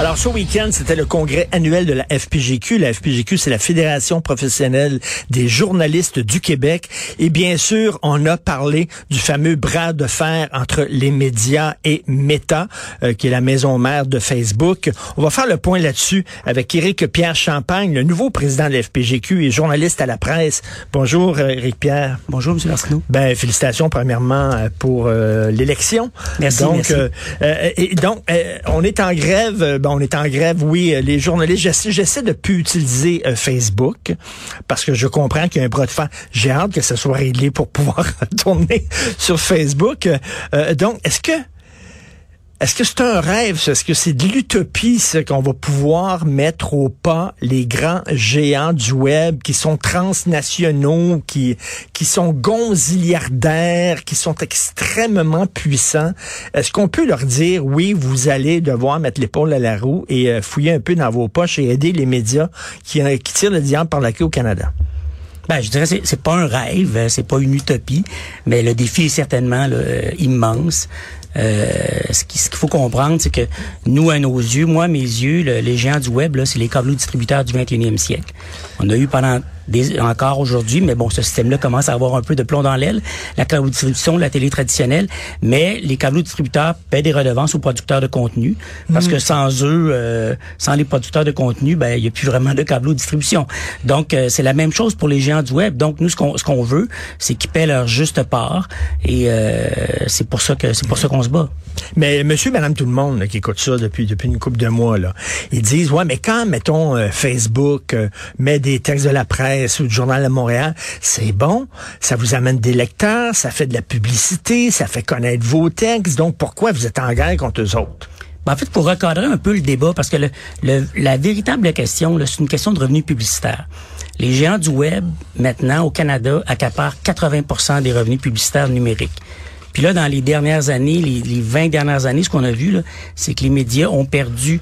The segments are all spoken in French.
Alors, ce week-end, c'était le congrès annuel de la FPGQ. La FPGQ, c'est la Fédération professionnelle des journalistes du Québec. Et bien sûr, on a parlé du fameux bras de fer entre les médias et Meta, euh, qui est la maison mère de Facebook. On va faire le point là-dessus avec Éric Pierre Champagne, le nouveau président de la FPGQ et journaliste à la presse. Bonjour, euh, Éric Pierre. Bonjour, M. Arsenault. Ben, félicitations, premièrement, euh, pour l'élection. Merci, donc, merci. et donc, on est en grève on est en grève, oui, euh, les journalistes, j'essaie de plus utiliser euh, Facebook parce que je comprends qu'il y a un bras de fer. J'ai hâte que ça soit réglé pour pouvoir tourner sur Facebook. Euh, donc, est-ce que est-ce que c'est un rêve, Est-ce que c'est de l'utopie, ce qu'on va pouvoir mettre au pas les grands géants du web qui sont transnationaux, qui, qui sont gonziliardaires, qui sont extrêmement puissants? Est-ce qu'on peut leur dire, oui, vous allez devoir mettre l'épaule à la roue et euh, fouiller un peu dans vos poches et aider les médias qui, euh, qui tirent le diable par la queue au Canada? Ben, je dirais c'est c'est pas un rêve, euh, c'est pas une utopie, mais le défi est certainement là, immense. Euh, ce qu'il faut comprendre, c'est que nous, à nos yeux, moi, mes yeux, les géants du web, c'est les câbles distributeurs du 21e siècle. On a eu pendant encore aujourd'hui, mais bon, ce système-là commence à avoir un peu de plomb dans l'aile, la câble distribution, la télé traditionnelle, mais les câbles distributeurs paient des redevances aux producteurs de contenu, parce mm. que sans eux, euh, sans les producteurs de contenu, ben il n'y a plus vraiment de câbles distribution. Donc, euh, c'est la même chose pour les géants du web. Donc, nous, ce qu'on ce qu'on veut, c'est qu'ils paient leur juste part, et euh, c'est pour ça que c'est pour ça qu'on se bat. Mais monsieur, madame, tout le monde qui écoute ça depuis depuis une couple de mois, là, ils disent, ouais, mais quand, mettons, Facebook met des textes de la presse, ou du Journal de Montréal, c'est bon, ça vous amène des lecteurs, ça fait de la publicité, ça fait connaître vos textes. Donc, pourquoi vous êtes en guerre contre eux autres? Ben, en fait, pour recadrer un peu le débat, parce que le, la véritable question, c'est une question de revenus publicitaires. Les géants du web, maintenant, au Canada, accaparent 80% des revenus publicitaires numériques. Puis là, dans les dernières années, les, les 20 dernières années, ce qu'on a vu, c'est que les médias ont perdu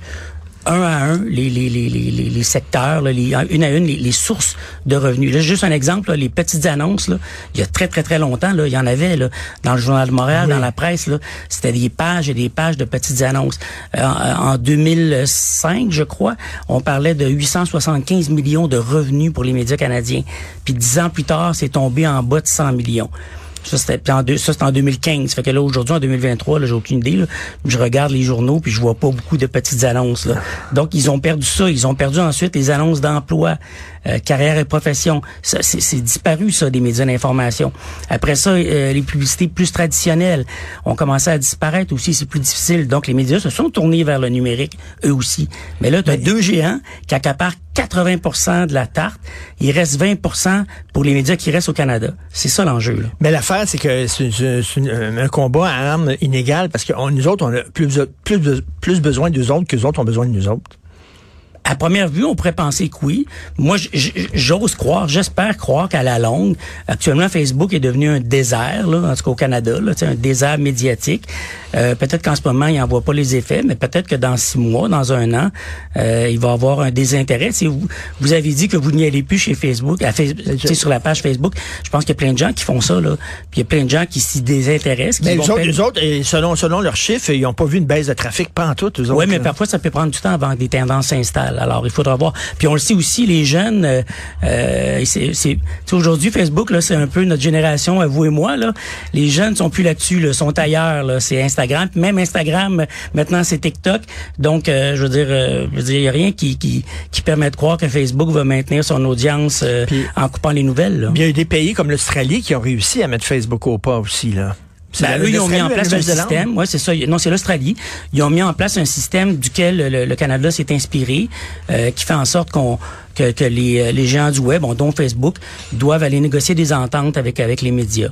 un à un les, les, les, les, les secteurs, là, les, une à une, les, sources de revenus. Là, juste un exemple, les petites annonces, là, il y a très, très, très longtemps, là, il y en avait là, dans le Journal de Montréal, dans la presse, là, c'était des pages et des pages de petites annonces. Euh, en 2005, je crois, on parlait de 875 millions de revenus pour les médias canadiens. Puis dix ans plus tard, c'est tombé en bas de 100 millions. Ça, c'était en, ça, c'était en 2015. Fait que là, aujourd'hui, en 2023, là, j'ai aucune idée. Là. Je regarde les journaux puis je vois pas beaucoup de petites annonces. Là. Donc, ils ont perdu ça. Ils ont perdu ensuite les annonces d'emploi, euh, carrière et profession. Ça, c'est, disparu, ça, des médias d'information. Après ça, euh, les publicités plus traditionnelles ont commencé à disparaître aussi. C'est plus difficile. Donc, les médias se sont tournés vers le numérique, eux aussi. Mais là, tu as deux géants qui accaparent 80% de la tarte. Il reste 20% pour les médias qui restent au Canada. C'est ça l'enjeu. Mais l'affaire, c'est que c'est un combat à armes inégales parce que nous autres, on a plus, plus, plus besoin d'eux autres que les autres ont besoin de nous autres à première vue, on pourrait penser que oui. Moi, j'ose croire, j'espère croire qu'à la longue, actuellement, Facebook est devenu un désert, là, en tout cas au Canada, là, un désert médiatique. Euh, peut-être qu'en ce moment, il n'en voit pas les effets, mais peut-être que dans six mois, dans un an, euh, il va avoir un désintérêt. Si vous, vous avez dit que vous n'y allez plus chez Facebook, à Facebook sur la page Facebook, je pense qu'il y a plein de gens qui font ça. Là. Puis il y a plein de gens qui s'y désintéressent. mais les autres, selon, selon leurs chiffres, ils n'ont pas vu une baisse de trafic, pas en tout. Oui, mais parfois, ça peut prendre du temps avant que des tendances s'installent. Alors, il faudra voir. Puis on le sait aussi, les jeunes, euh, euh c'est aujourd'hui Facebook là, c'est un peu notre génération, vous et moi là. Les jeunes sont plus là-dessus, là, sont ailleurs. Là, c'est Instagram. même Instagram, maintenant c'est TikTok. Donc, euh, je veux dire, euh, je veux dire, il y a rien qui, qui qui permet de croire que Facebook va maintenir son audience en coupant les nouvelles. Là. Il y a des pays comme l'Australie qui ont réussi à mettre Facebook au pas aussi là. Ben, eux, ils ont mis en place un système. Ouais, c'est ça. Non, c'est l'Australie. Ils ont mis en place un système duquel le, Canada s'est inspiré, euh, qui fait en sorte qu'on que, que les, les, géants du web, dont Facebook, doivent aller négocier des ententes avec avec les médias.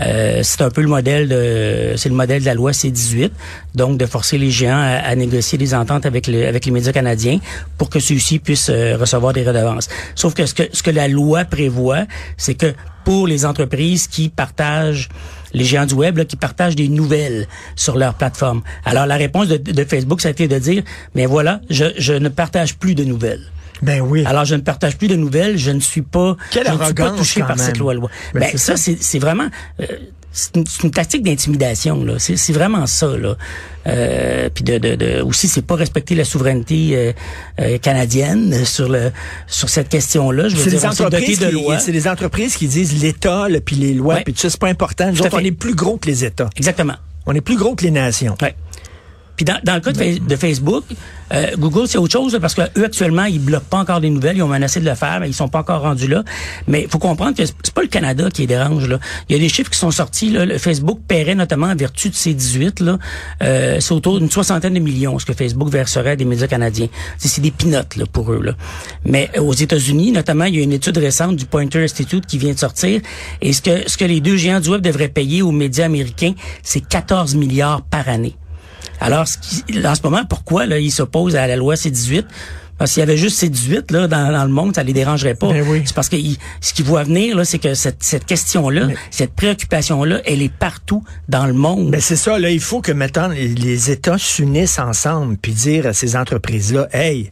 Euh, c'est un peu le modèle de c'est le modèle de la loi C18, donc de forcer les géants à, négocier des ententes avec le, avec les médias canadiens pour que ceux-ci puissent euh, recevoir des redevances. Sauf que ce que ce que la loi prévoit, c'est que pour les entreprises qui partagent les géants du web qui partagent des nouvelles sur leur plateforme. Alors la réponse de, Facebook, ça a été de dire, mais voilà, je, je ne partage plus de nouvelles. Ben oui. Alors, je ne partage plus de nouvelles, je ne suis pas, Quelle je ne suis pas touché par cette même. loi-loi. Ben, Ben, ça, c'est c'est vraiment... euh, c'est une, tactique d'intimidation là, c'est c'est vraiment ça là. Euh, puis de, de, de aussi c'est pas respecter la souveraineté euh, euh, canadienne sur le sur cette question-là. Je veux C'est dire, entreprises de lois. c'est des entreprises qui disent l'État, là, puis les lois, puis tout ça, c'est pas important. Nous autres, on est plus gros que les États. Exactement. On est plus gros que les nations. Ouais. Puis dans, dans le cas de, Fa- de Facebook, euh, Google, c'est autre chose parce que eux actuellement, ils bloquent pas encore des nouvelles. Ils ont menacé de le faire, mais ils sont pas encore rendus là. Mais faut comprendre que c'est pas le Canada qui les dérange. Là. Il y a des chiffres qui sont sortis. Là. Facebook paierait notamment en vertu de ces 18. Là, euh, c'est autour d'une soixantaine de millions ce que Facebook verserait à des médias canadiens. C'est, c'est des pinottes là, pour eux. Là. Mais euh, aux États-Unis, notamment, il y a une étude récente du Pointer Institute qui vient de sortir. Et ce que, ce que les deux géants du web devraient payer aux médias américains, c'est 14 milliards par année. Alors, ce qui- en ce moment, pourquoi là, ils s'opposent à la loi C-18? Parce qu'il y avait juste C-18 là, dans, dans le monde, ça les dérangerait pas. Ben oui. C'est parce que ce qu'ils voient venir, là, c'est que cette, cette question-là, cette préoccupation-là, elle est partout dans le monde. Ben c'est ça, là, il faut que maintenant les, les États s'unissent ensemble puis dire à ces entreprises-là, hey,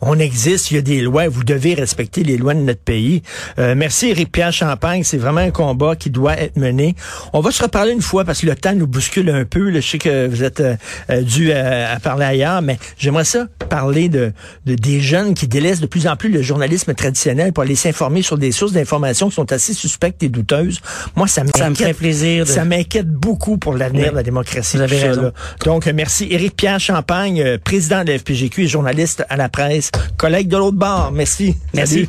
on existe, il y a des lois, vous devez respecter les lois de notre pays. Euh, merci Éric Pierre Champagne, c'est vraiment un combat qui doit être mené. On va se reparler une fois parce que le temps nous bouscule un peu. là. Je sais que vous êtes euh, euh, dû à, à parler ailleurs, mais j'aimerais ça parler de, de des jeunes qui délaissent de plus en plus le journalisme traditionnel pour aller s'informer sur des sources d'informations qui sont assez suspectes et douteuses. Moi, ça. Ça me ferait plaisir de- Ça m'inquiète beaucoup pour l'avenir Oui. de la démocratie. Vous avez ça, raison. Donc, merci. Éric Pierre Champagne, président de la FPGQ et journaliste à la presse, collègue de l'autre bord. Merci. Merci. Salut.